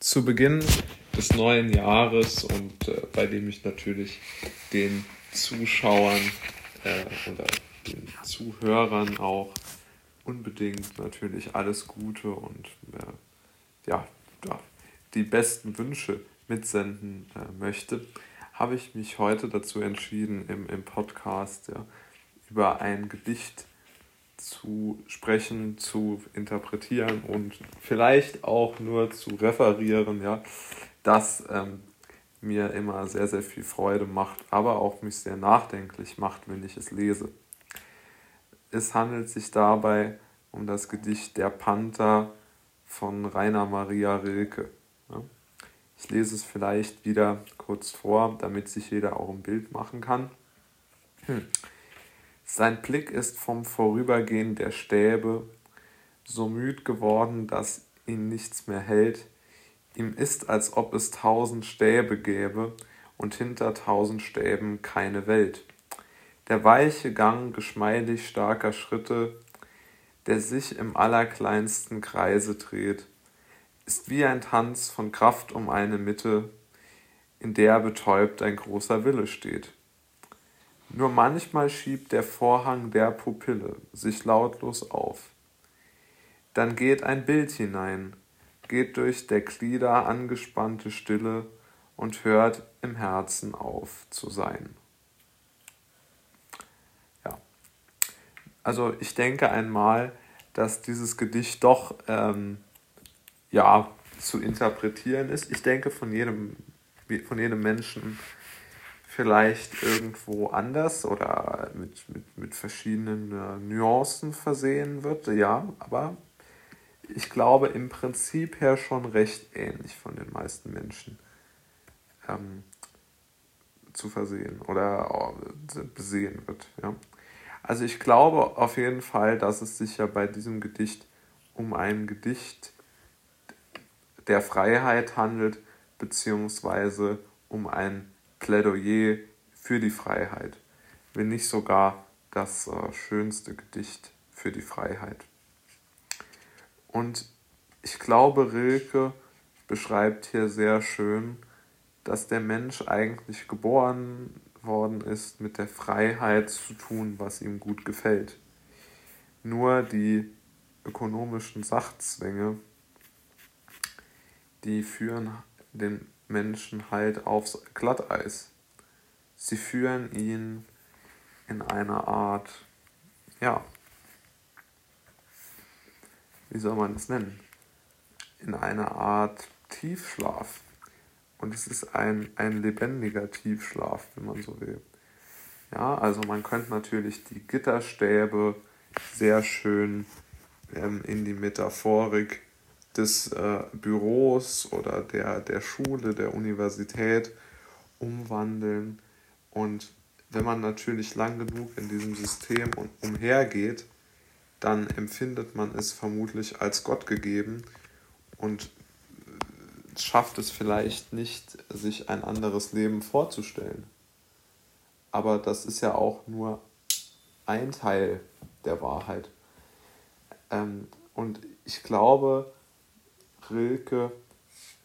zu Beginn des neuen Jahres und äh, bei dem ich natürlich den Zuschauern äh, oder den Zuhörern auch unbedingt natürlich alles Gute und äh, ja, die besten Wünsche mitsenden äh, möchte, habe ich mich heute dazu entschieden, im, im Podcast ja, über ein Gedicht zu sprechen, zu interpretieren und vielleicht auch nur zu referieren, ja, das ähm, mir immer sehr, sehr viel Freude macht, aber auch mich sehr nachdenklich macht, wenn ich es lese. Es handelt sich dabei um das Gedicht Der Panther von Rainer Maria Rilke. Ich lese es vielleicht wieder kurz vor, damit sich jeder auch ein Bild machen kann. Hm. Sein Blick ist vom Vorübergehen der Stäbe so müd geworden, dass ihn nichts mehr hält. Ihm ist, als ob es tausend Stäbe gäbe und hinter tausend Stäben keine Welt. Der weiche Gang geschmeidig starker Schritte, der sich im allerkleinsten Kreise dreht, ist wie ein Tanz von Kraft um eine Mitte, in der betäubt ein großer Wille steht. Nur manchmal schiebt der Vorhang der Pupille sich lautlos auf. Dann geht ein Bild hinein, geht durch der Glieder angespannte Stille und hört im Herzen auf zu sein. Ja, also ich denke einmal, dass dieses Gedicht doch ähm, ja zu interpretieren ist. Ich denke von jedem von jedem Menschen vielleicht irgendwo anders oder mit, mit, mit verschiedenen äh, Nuancen versehen wird, ja, aber ich glaube im Prinzip her schon recht ähnlich von den meisten Menschen ähm, zu versehen oder äh, besehen wird. Ja. Also ich glaube auf jeden Fall, dass es sich ja bei diesem Gedicht um ein Gedicht der Freiheit handelt, beziehungsweise um ein Plädoyer für die Freiheit, wenn nicht sogar das äh, schönste Gedicht für die Freiheit. Und ich glaube, Rilke beschreibt hier sehr schön, dass der Mensch eigentlich geboren worden ist, mit der Freiheit zu tun, was ihm gut gefällt. Nur die ökonomischen Sachzwänge, die führen den Menschen halt aufs Glatteis. Sie führen ihn in eine Art, ja, wie soll man es nennen? In eine Art Tiefschlaf. Und es ist ein, ein lebendiger Tiefschlaf, wenn man so will. Ja, also man könnte natürlich die Gitterstäbe sehr schön ähm, in die Metaphorik des äh, Büros oder der, der Schule, der Universität umwandeln. Und wenn man natürlich lang genug in diesem System umhergeht, dann empfindet man es vermutlich als Gott gegeben und äh, schafft es vielleicht nicht, sich ein anderes Leben vorzustellen. Aber das ist ja auch nur ein Teil der Wahrheit. Ähm, und ich glaube, Rilke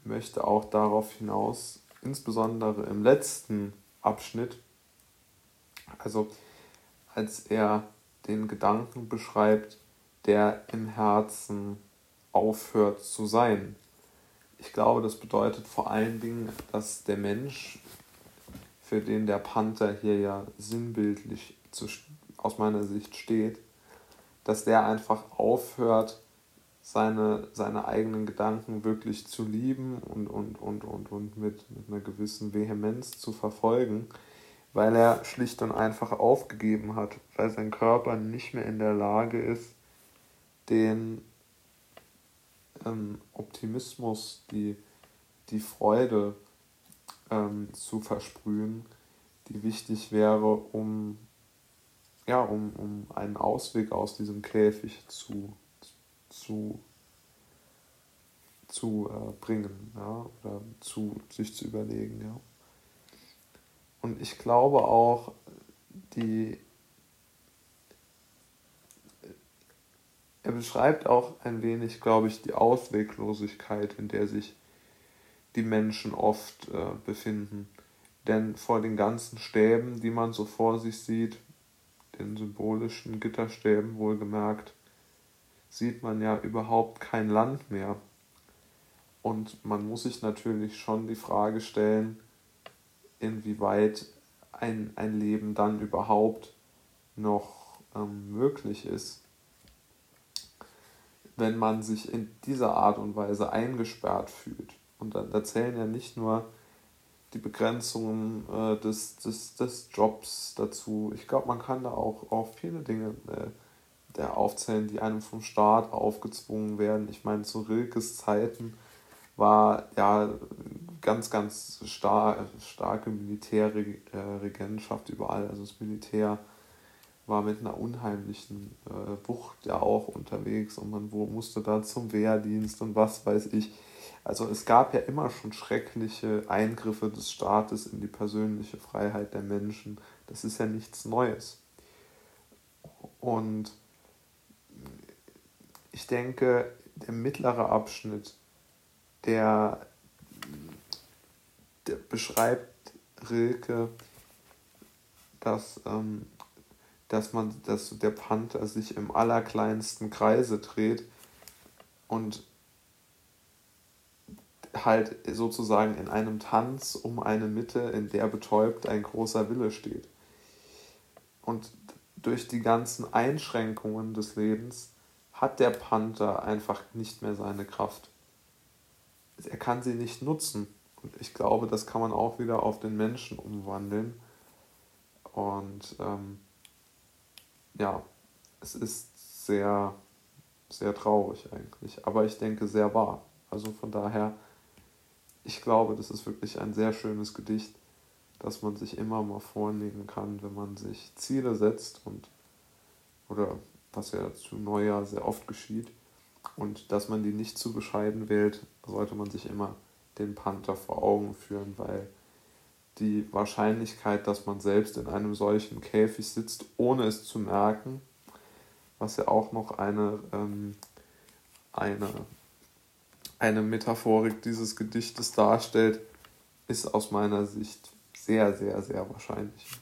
möchte auch darauf hinaus, insbesondere im letzten Abschnitt, also als er den Gedanken beschreibt, der im Herzen aufhört zu sein. Ich glaube, das bedeutet vor allen Dingen, dass der Mensch, für den der Panther hier ja sinnbildlich zu, aus meiner Sicht steht, dass der einfach aufhört, seine, seine eigenen Gedanken wirklich zu lieben und, und, und, und, und mit, mit einer gewissen Vehemenz zu verfolgen, weil er schlicht und einfach aufgegeben hat, weil sein Körper nicht mehr in der Lage ist, den ähm, Optimismus, die, die Freude ähm, zu versprühen, die wichtig wäre, um, ja, um, um einen Ausweg aus diesem Käfig zu zu, zu äh, bringen ja, oder zu, sich zu überlegen. Ja. Und ich glaube auch, die, er beschreibt auch ein wenig, glaube ich, die Ausweglosigkeit, in der sich die Menschen oft äh, befinden. Denn vor den ganzen Stäben, die man so vor sich sieht, den symbolischen Gitterstäben wohlgemerkt, sieht man ja überhaupt kein Land mehr. Und man muss sich natürlich schon die Frage stellen, inwieweit ein, ein Leben dann überhaupt noch ähm, möglich ist, wenn man sich in dieser Art und Weise eingesperrt fühlt. Und da, da zählen ja nicht nur die Begrenzungen äh, des, des, des Jobs dazu. Ich glaube, man kann da auch auf viele Dinge äh, der aufzählen, die einem vom Staat aufgezwungen werden. Ich meine, zu Rilkes Zeiten war ja ganz, ganz star starke Militärregentschaft überall. Also das Militär war mit einer unheimlichen äh, Wucht ja auch unterwegs und man musste da zum Wehrdienst und was weiß ich. Also es gab ja immer schon schreckliche Eingriffe des Staates in die persönliche Freiheit der Menschen. Das ist ja nichts Neues. Und ich denke, der mittlere Abschnitt, der, der beschreibt Rilke, dass, ähm, dass, man, dass der Panther sich im allerkleinsten Kreise dreht und halt sozusagen in einem Tanz um eine Mitte, in der betäubt ein großer Wille steht. Und durch die ganzen Einschränkungen des Lebens hat der Panther einfach nicht mehr seine Kraft. Er kann sie nicht nutzen. Und ich glaube, das kann man auch wieder auf den Menschen umwandeln. Und ähm, ja, es ist sehr, sehr traurig eigentlich. Aber ich denke sehr wahr. Also von daher, ich glaube, das ist wirklich ein sehr schönes Gedicht, das man sich immer mal vornehmen kann, wenn man sich Ziele setzt und oder was ja zu Neujahr sehr oft geschieht. Und dass man die nicht zu bescheiden wählt, sollte man sich immer den Panther vor Augen führen, weil die Wahrscheinlichkeit, dass man selbst in einem solchen Käfig sitzt, ohne es zu merken, was ja auch noch eine, ähm, eine, eine Metaphorik dieses Gedichtes darstellt, ist aus meiner Sicht sehr, sehr, sehr wahrscheinlich.